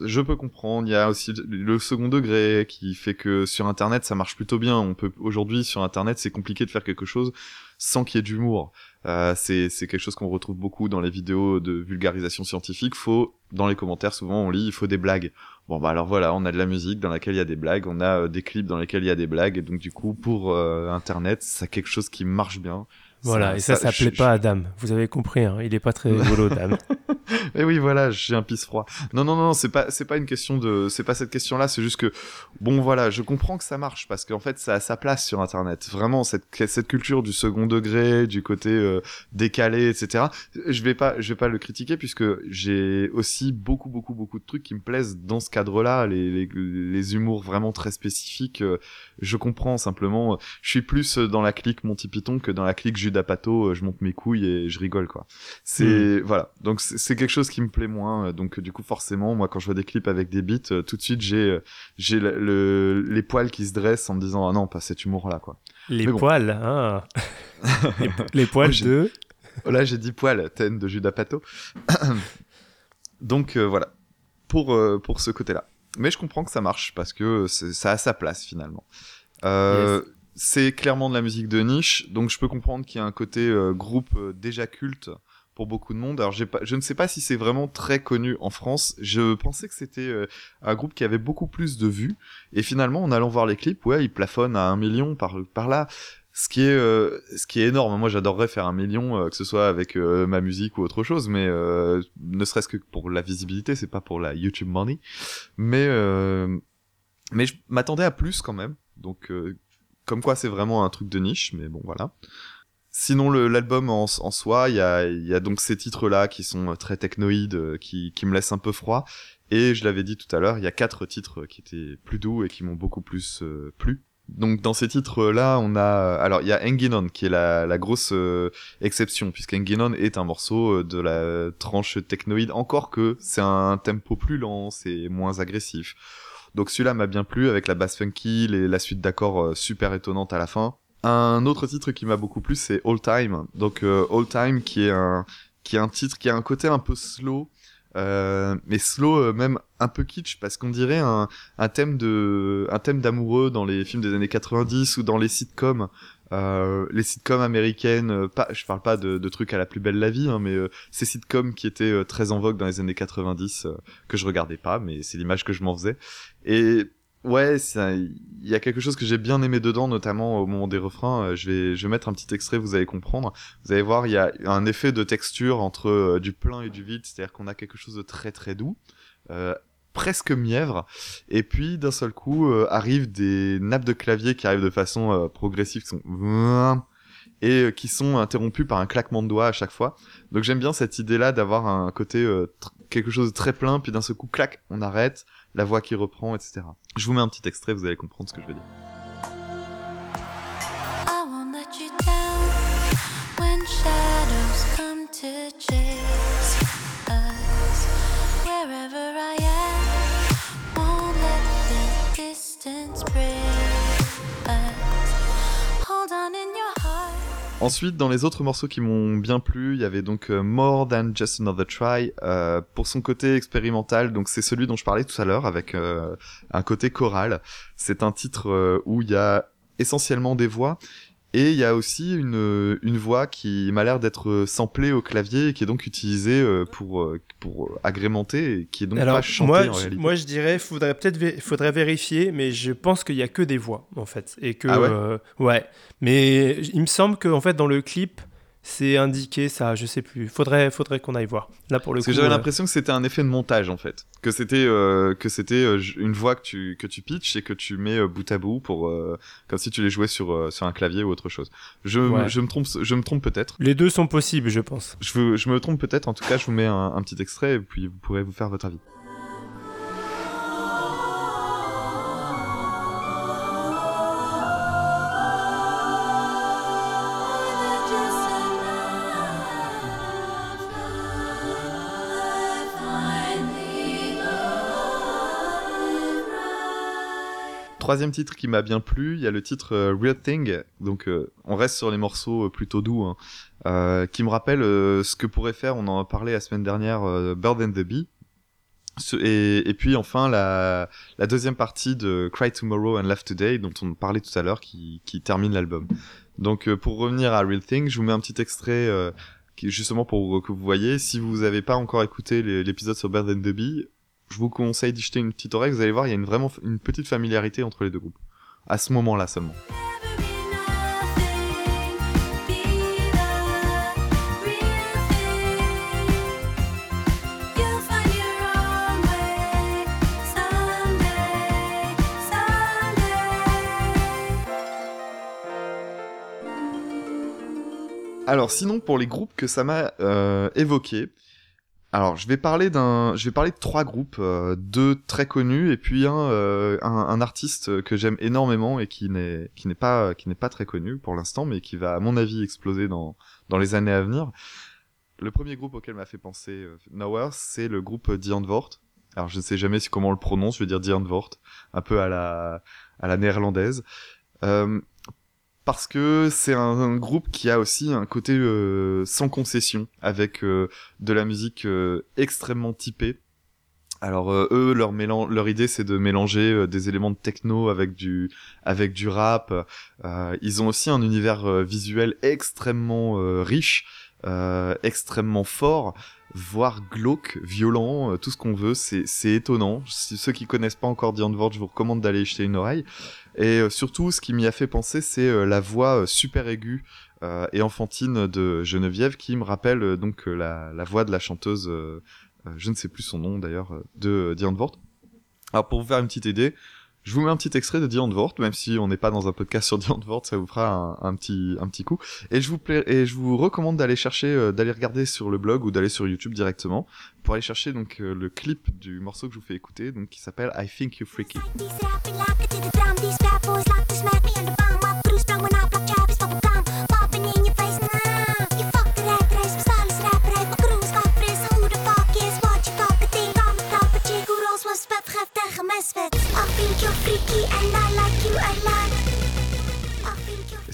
Speaker 1: je peux comprendre. Il y a aussi le second degré qui fait que sur Internet ça marche plutôt bien. On peut aujourd'hui sur Internet c'est compliqué de faire quelque chose sans qu'il y ait d'humour. Euh, c'est quelque chose qu'on retrouve beaucoup dans les vidéos de vulgarisation scientifique. Faut dans les commentaires souvent on lit il faut des blagues. Bon bah alors voilà, on a de la musique dans laquelle il y a des blagues, on a euh, des clips dans lesquels il y a des blagues et donc du coup pour euh, Internet c'est quelque chose qui marche bien.
Speaker 2: Voilà, et ça, ça, plaît pas à Dame. Vous avez compris, hein, il est pas très rigolo, Dame.
Speaker 1: et oui, voilà, j'ai un pisse froid. Non, non, non, c'est pas, c'est pas une question de, c'est pas cette question-là, c'est juste que, bon, voilà, je comprends que ça marche parce qu'en fait, ça a sa place sur Internet. Vraiment, cette, cette culture du second degré, du côté euh, décalé, etc. Je vais pas, je vais pas le critiquer puisque j'ai aussi beaucoup, beaucoup, beaucoup de trucs qui me plaisent dans ce cadre-là, les, les, les humours vraiment très spécifiques. Euh, je comprends simplement. Je suis plus dans la clique Monty Python que dans la clique d'Apato, euh, je monte mes couilles et je rigole quoi. C'est hmm. voilà, donc c'est quelque chose qui me plaît moins. Euh, donc du coup forcément, moi quand je vois des clips avec des beats, euh, tout de suite j'ai j'ai le, les poils qui se dressent en me disant ah non pas cet humour là quoi.
Speaker 2: Les poils, ah. les, poils de.
Speaker 1: Là j'ai dit poils, ten de Judas Pato. donc voilà pour pour ce côté là. Mais je comprends que ça marche parce que ça a sa place finalement. Euh, c'est clairement de la musique de niche, donc je peux comprendre qu'il y a un côté euh, groupe euh, déjà culte pour beaucoup de monde. Alors pas, je ne sais pas si c'est vraiment très connu en France. Je pensais que c'était euh, un groupe qui avait beaucoup plus de vues, et finalement en allant voir les clips, ouais, il plafonne à un million par par là. Ce qui est ce qui est énorme. Moi, j'adorerais faire un million, que ce soit avec ma musique ou autre chose, mais ne serait-ce que pour la visibilité, c'est pas pour la YouTube money. Mais mais je m'attendais à plus quand même. Donc comme quoi c'est vraiment un truc de niche, mais bon voilà. Sinon l'album en, soi, il y a, donc ces titres-là qui sont euh, très technoïdes, euh, qui, me laissent un peu froid. Et je l'avais dit tout à l'heure, il y a quatre titres qui étaient plus doux et qui m'ont beaucoup plus euh, plu. Donc dans ces titres-là, on a alors il y a Enginon qui est la, la grosse exception puisque Enginon est un morceau de la tranche technoïde encore que c'est un tempo plus lent, c'est moins agressif. Donc celui-là m'a bien plu avec la basse funky, et la suite d'accords euh, super étonnante à la fin. Un autre titre qui m'a beaucoup plu, c'est All Time. Donc euh, All Time qui est un qui est un titre qui a un côté un peu slow, euh, mais slow même un peu kitsch parce qu'on dirait un, un thème de un thème d'amoureux dans les films des années 90 ou dans les sitcoms euh, les sitcoms américaines, euh, pas, je parle pas de, trucs à la plus belle la vie, hein, mais euh, ces sitcoms qui étaient euh, très en vogue dans les années 90 que je regardais pas, mais c'est l'image que je m'en faisais. Et ouais, il y a quelque chose que j'ai bien aimé dedans, notamment au moment des refrains. je vais, je vais mettre un petit extrait, vous allez comprendre. Vous allez voir, il y a un effet de texture entre du plein et du vide, c'est-à-dire qu'on a quelque chose de très très doux. Euh, presque mièvre. Et puis d'un seul coup euh, arrivent des nappes de clavier qui arrivent de façon euh, progressive, qui sont et euh, qui sont interrompues par un claquement de doigts à chaque fois. Donc j'aime bien cette idée-là d'avoir un côté quelque chose de très plein, puis d'un seul coup clac, on arrête, la voix qui reprend, etc. Je vous mets un petit extrait, vous allez comprendre ce que je veux dire. Ensuite, dans les autres morceaux qui m'ont bien plu, il y avait donc euh, More Than Just Another Try euh, pour son côté expérimental. Donc c'est celui dont je parlais tout à l'heure avec euh, un côté choral. C'est un titre où il y a essentiellement des voix et il y a aussi une, une voix qui m'a l'air d'être samplée au clavier et qui est donc utilisée euh, pour, euh, pour agrémenter et qui est donc
Speaker 2: Alors,
Speaker 1: pas chantée
Speaker 2: moi,
Speaker 1: en
Speaker 2: je-
Speaker 1: réalité.
Speaker 2: moi, je dirais, faudrait peut-être vé- faudrait vérifier, mais je pense qu'il y a que des voix en fait, et que
Speaker 1: Ah ouais
Speaker 2: euh, ouais. Mais il me semble que en fait dans le clip, c'est indiqué ça, je sais plus. Faudrait, faudrait qu'on aille voir. Là pour le
Speaker 1: Parce
Speaker 2: coup.
Speaker 1: que j'avais
Speaker 2: euh,
Speaker 1: l'impression que c'était un effet de montage en fait, que c'était euh, que c'était euh, une voix que tu que tu pitches et que tu mets bout à bout pour comme si tu les jouais sur sur un clavier ou autre chose. Je
Speaker 2: Ouais.
Speaker 1: je me trompe je me trompe peut-être.
Speaker 2: Les deux sont possibles, je pense.
Speaker 1: Je me trompe peut-être. En tout cas, je vous mets un, un petit extrait et puis vous pourrez vous faire votre avis. Troisième titre qui m'a bien plu, il y a le titre euh, Real Thing. Donc euh, on reste sur les morceaux euh, plutôt doux, hein, qui me rappelle ce que pourrait faire. On en a parlé la semaine dernière, Bird and the Bee. Et, puis enfin la, deuxième partie de Cry Tomorrow and Laugh Today, dont on parlait tout à l'heure, qui, qui termine l'album. Donc pour revenir à Real Thing, je vous mets un petit extrait. justement pour que vous voyez, si vous n'avez pas encore écouté l'épisode sur Bird and the Bee, je vous conseille d'y jeter une petite oreille, vous allez voir, il y a une, vraiment une petite familiarité entre les deux groupes. À ce moment-là seulement. Alors sinon, pour les groupes que ça m'a euh, évoqué, alors je vais parler d'un, je vais parler de trois groupes, euh, deux très connus et puis un, euh, un, un artiste que j'aime énormément et qui n'est qui n'est pas qui n'est pas très connu pour l'instant, mais qui va à mon avis exploser dans dans les années à venir. Le premier groupe auquel m'a fait penser euh, c'est le groupe Die Antwoord. Alors je ne sais jamais si comment on le prononce, je vais dire Die Antwoord, un peu à la à la néerlandaise. Parce que c'est un, groupe qui a aussi un côté euh, sans concession, avec euh, de la musique euh, extrêmement typée. Alors eux, leur, leur idée, c'est de mélanger des éléments de techno avec du rap. Ils ont aussi un univers visuel extrêmement riche, extrêmement fort, voire glauque, violent, euh, tout ce qu'on veut. C'est étonnant. Si ceux qui connaissent pas encore The Antwoord, je vous recommande d'aller jeter une oreille. Et euh, surtout, ce qui m'y a fait penser, c'est euh, la voix euh, super aiguë euh, et enfantine de Geneviève, qui me rappelle euh, donc euh, la, la voix de la chanteuse, euh, euh, je ne sais plus son nom d'ailleurs, euh, de Diane Vort. Alors pour vous faire une petite idée, je vous mets un petit extrait de Diane Vort, même si on n'est pas dans un podcast sur Diane Vort, ça vous fera un, petit un petit coup. Et je vous pla- et je vous recommande d'aller chercher, euh, d'aller regarder sur le blog ou d'aller sur YouTube directement pour aller chercher donc euh, le clip du morceau que je vous fais écouter, donc qui s'appelle I Think You Freaky.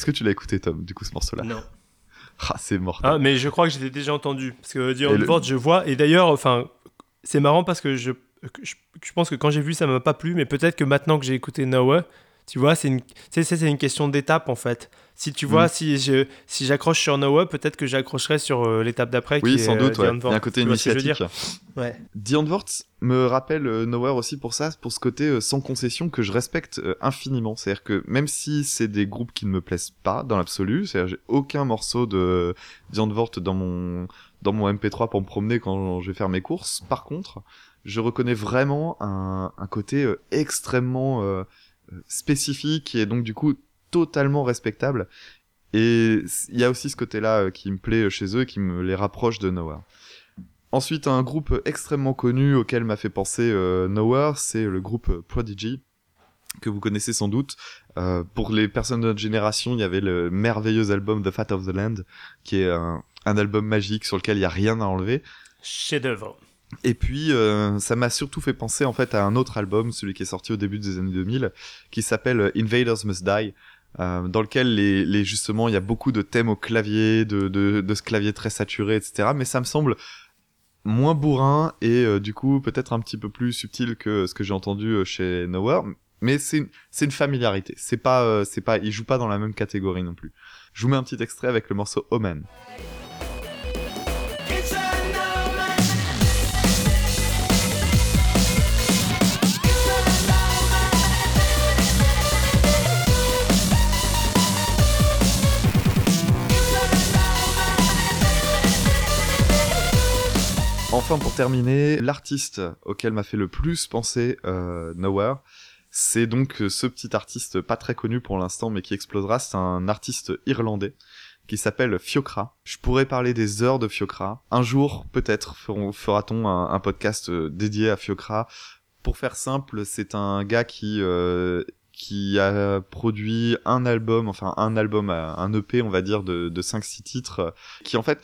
Speaker 1: Que tu l'as écouté, Tom, du coup, ce morceau-là
Speaker 2: Non.
Speaker 1: Ah, c'est mort.
Speaker 2: Ah, mais je crois que je l'ai déjà entendu. Parce que The
Speaker 1: Et le-
Speaker 2: Antwoord, je vois. Et d'ailleurs, enfin, c'est marrant parce que je, je, je pense que quand j'ai vu, ça m'a pas plu. Mais peut-être que maintenant que j'ai écouté Noah, tu vois, c'est une, c'est une question d'étape en fait. Si tu vois,
Speaker 1: Mm.
Speaker 2: si je, si j'accroche sur Noah, peut-être que j'accrocherai sur euh, l'étape d'après.
Speaker 1: Oui,
Speaker 2: qui
Speaker 1: sans
Speaker 2: est,
Speaker 1: doute,
Speaker 2: euh,
Speaker 1: ouais.
Speaker 2: The
Speaker 1: Il y a un côté initiatique.
Speaker 2: Ouais.
Speaker 1: Antwoord me rappelle euh, Nowhere aussi pour ça, pour ce côté euh, sans concession que je respecte euh, infiniment. C'est-à-dire que même si c'est des groupes qui ne me plaisent pas dans l'absolu, c'est-à-dire j'ai aucun morceau de Antwoord dans mon dans mon MP3 pour me promener quand je vais faire mes courses. Par contre, je reconnais vraiment un, un côté euh, extrêmement spécifique et donc du coup totalement respectable. Et il y a aussi ce côté-là euh, qui me plaît euh, chez eux et qui me les rapproche de Nowhere. Ensuite, un groupe extrêmement connu auquel m'a fait penser euh, Nowhere, c'est le groupe euh, Prodigy, que vous connaissez sans doute. Euh, pour les personnes de notre génération, il y avait le merveilleux album The Fat of the Land, qui est un, un album magique sur lequel il n'y a rien à enlever.
Speaker 2: Chef-d'œuvre.
Speaker 1: Et puis, euh, ça m'a surtout fait penser en fait à un autre album, celui qui est sorti au début des années 2000, qui s'appelle Invaders Must Die, euh, dans lequel les, les justement il y a beaucoup de thèmes au clavier, de, de, de ce clavier très saturé, etc. Mais ça me semble moins bourrin et euh, du coup peut-être un petit peu plus subtil que ce que j'ai entendu euh, chez Nowhere. Mais c'est une familiarité. C'est pas euh, c'est pas il joue pas dans la même catégorie non plus. Je vous mets un petit extrait avec le morceau Omen.
Speaker 3: It's
Speaker 1: Enfin, pour terminer, l'artiste auquel m'a fait le plus penser euh, Nowhere, c'est donc euh, ce petit artiste pas très connu pour l'instant, mais qui explosera. C'est un artiste irlandais qui s'appelle Fiocra. Je pourrais parler des heures de Fiocra. Un jour, peut-être, fera-t-on un, podcast euh, dédié à Fiocra. Pour faire simple, c'est un gars qui euh, qui a produit un album, enfin un album, euh, un EP, on va dire, de, de 5-6 titres, qui en fait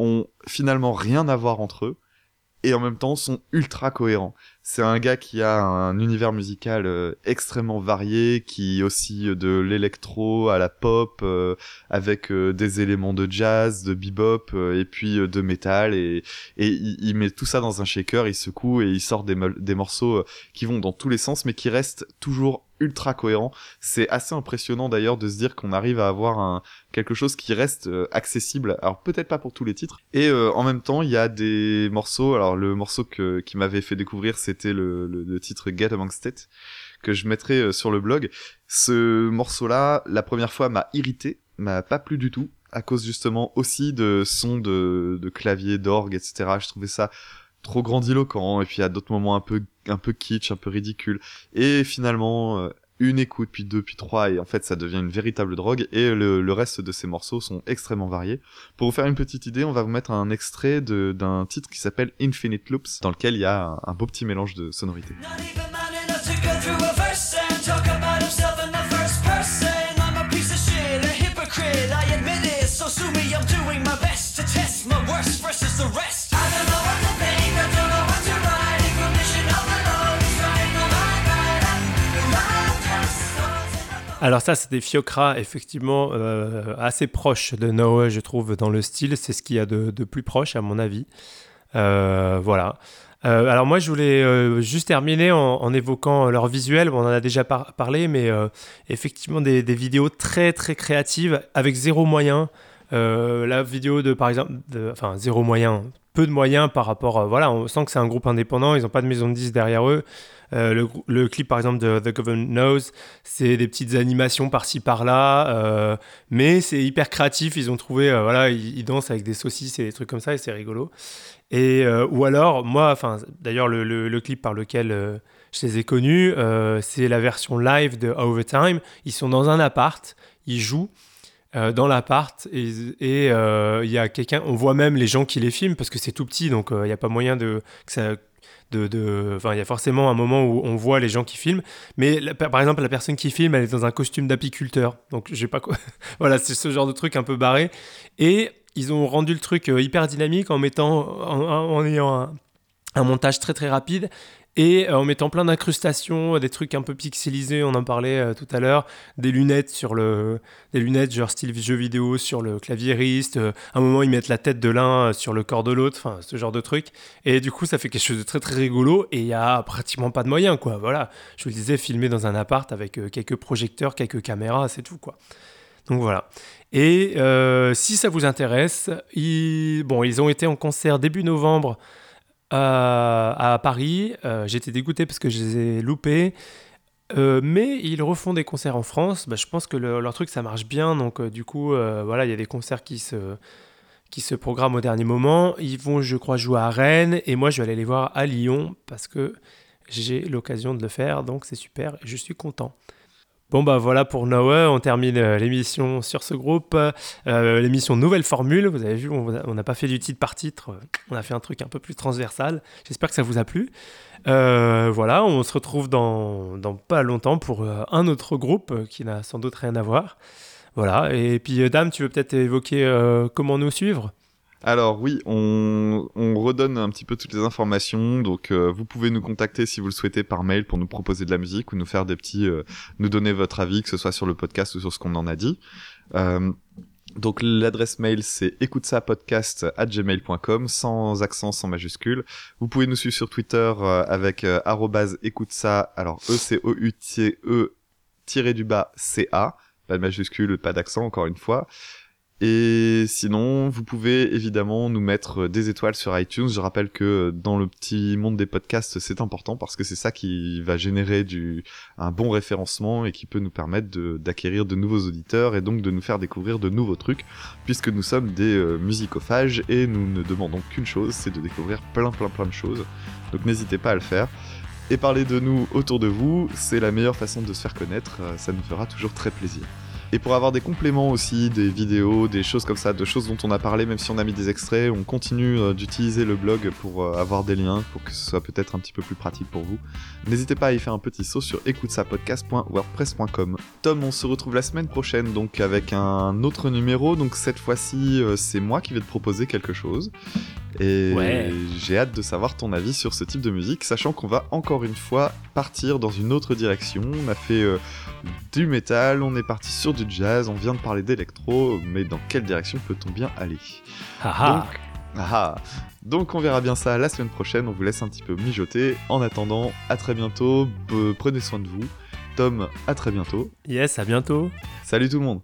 Speaker 1: ont finalement rien à voir entre eux et en même temps sont ultra cohérents. C'est un gars qui a un univers musical euh, extrêmement varié, qui aussi euh, de l'électro à la pop, euh, avec des éléments de jazz, de bebop et puis de métal et, il, met tout ça dans un shaker, il secoue et il sort des, des morceaux qui vont dans tous les sens mais qui restent toujours ultra cohérents. C'est assez impressionnant d'ailleurs de se dire qu'on arrive à avoir un quelque chose qui reste euh, accessible. Alors peut-être pas pour tous les titres. Et euh, en même temps, il y a des morceaux. Alors le morceau que qui m'avait fait découvrir, c'était le, le, le titre Get Amongst It que je mettrai euh, sur le blog. Ce morceau-là, la première fois, m'a irrité, m'a pas plu du tout à cause justement aussi de sons de, de clavier, d'orgue, etc. Je trouvais ça trop grandiloquent et puis à d'autres moments un peu un peu kitsch, un peu ridicule. Et finalement, euh, une écoute, puis deux, puis trois, et en fait ça devient une véritable drogue. Et le, le reste de ces morceaux sont extrêmement variés. Pour vous faire une petite idée, on va vous mettre un extrait d'un titre qui s'appelle Infinite Loops, dans lequel il y a un, un beau petit mélange de sonorités.
Speaker 2: Alors ça, c'est des fiocras, effectivement, euh, assez proches de Noah, je trouve, dans le style. C'est ce qu'il y a de, plus proche, à mon avis. Euh, voilà. Euh, alors moi, je voulais juste terminer en, évoquant leur visuel. On en a déjà par- parlé, mais effectivement, des, vidéos très, très créatives, avec zéro moyen. La vidéo de, par exemple, enfin, zéro moyen, peu de moyens par rapport... voilà, on sent que c'est un groupe indépendant, ils n'ont pas de maison de 10 derrière eux. Euh, le, clip, par exemple, de The Government Knows, c'est des petites animations par-ci par-là, euh, mais c'est hyper créatif. Ils ont trouvé, euh, voilà, ils, dansent avec des saucisses et des trucs comme ça, et c'est rigolo. Et euh, ou alors, moi, enfin, d'ailleurs, le, le- clip par lequel euh, je les ai connus, euh, c'est la version live de Overtime. Ils sont dans un appart, ils jouent. euh, dans l'appart et euh, il y a quelqu'un on voit même les gens qui les filment parce que c'est tout petit donc euh, il n'y a pas moyen de de, de- il y a forcément un moment où on voit les gens qui filment. Mais par exemple la personne qui filme elle est dans un costume d'apiculteur. Donc je sais pas quoi voilà c'est ce genre de truc un peu barré. Et ils ont rendu le truc euh, hyper dynamique en mettant en, ayant un montage très très rapide et euh, en mettant plein d'incrustations, des trucs un peu pixelisés, on en parlait euh, tout à l'heure, des lunettes sur le, des lunettes genre style jeu vidéo sur le claviériste. euh, à un moment ils mettent la tête de l'un euh, sur le corps de l'autre, enfin ce genre de truc. Et du coup ça fait quelque chose de très très rigolo et il y a pratiquement pas de moyens quoi. Voilà, je vous disais, filmé dans un appart avec euh, quelques projecteurs, quelques caméras, c'est tout quoi. Donc voilà. Et euh, si ça vous intéresse, bon, ils ont été en concert début novembre à, à Paris. Euh, J'étais dégoûté parce que je les ai loupés. Euh, mais ils refont des concerts en France. Bah, je pense que le- leur truc, ça marche bien. Donc, euh, du coup, euh, voilà, il y a des concerts qui se, qui se programment au dernier moment. Ils vont, je crois, jouer à Rennes. Et moi, je vais aller les voir à Lyon parce que j'ai l'occasion de le faire. Donc, c'est super. Je suis content. Bon bah voilà pour Noah, on termine euh, l'émission sur ce groupe, Euh, l'émission nouvelle formule, vous avez vu, on n'a pas fait du titre par titre, on a fait un truc un peu plus transversal, j'espère que ça vous a plu. Euh, voilà, on se retrouve dans, pas longtemps pour un autre groupe qui n'a sans doute rien à voir. Voilà, et puis Dame, tu veux peut-être évoquer comment nous suivre?
Speaker 1: Alors oui, on, on redonne un petit peu toutes les informations. Donc euh, vous pouvez nous contacter si vous le souhaitez par mail pour nous proposer de la musique ou nous faire des petits, euh, nous donner votre avis, que ce soit sur le podcast ou sur ce qu'on en a dit. Euh, donc l'adresse mail c'est écoutesapodcast@gmail.com sans accent, sans majuscule. Vous pouvez nous suivre sur Twitter avec arrobase écoute. Alors e c o u t e tiré du bas c a, pas de majuscule, pas d'accent encore une fois. Et sinon, vous pouvez évidemment nous mettre des étoiles sur iTunes. Je rappelle que dans le petit monde des podcasts, c'est important parce que c'est ça qui va générer du, un bon référencement et qui peut nous permettre d'acquérir de, nouveaux auditeurs et donc de nous faire découvrir de nouveaux trucs puisque nous sommes des euh, musicophages et nous ne demandons qu'une chose, c'est de découvrir plein plein plein de choses. Donc n'hésitez pas à le faire. Et parler de nous autour de vous, c'est la meilleure façon de se faire connaître, euh, ça nous fera toujours très plaisir. Et pour avoir des compléments aussi, des vidéos, des choses comme ça, de choses dont on a parlé, même si on a mis des extraits, on continue euh, d'utiliser le blog pour euh, avoir des liens, pour que ce soit peut-être un petit peu plus pratique pour vous. N'hésitez pas à y faire un petit saut sur écoutesapodcast.wordpress.com. Tom, on se retrouve la semaine prochaine donc avec un autre numéro. Donc cette fois-ci, euh, c'est moi qui vais te proposer quelque chose. Et
Speaker 2: Ouais.
Speaker 1: j'ai hâte de savoir ton avis sur ce type de musique, sachant qu'on va encore une fois partir dans une autre direction. On a fait euh, du métal, on est parti sur du jazz, on vient de parler d'électro, mais dans quelle direction peut-on bien aller?
Speaker 2: Haha.
Speaker 1: donc, ah, donc on verra bien ça la semaine prochaine, on vous laisse un petit peu mijoter. En attendant, à très bientôt, prenez soin de vous. Tom, à très bientôt.
Speaker 2: Yes, à bientôt.
Speaker 1: Salut tout le monde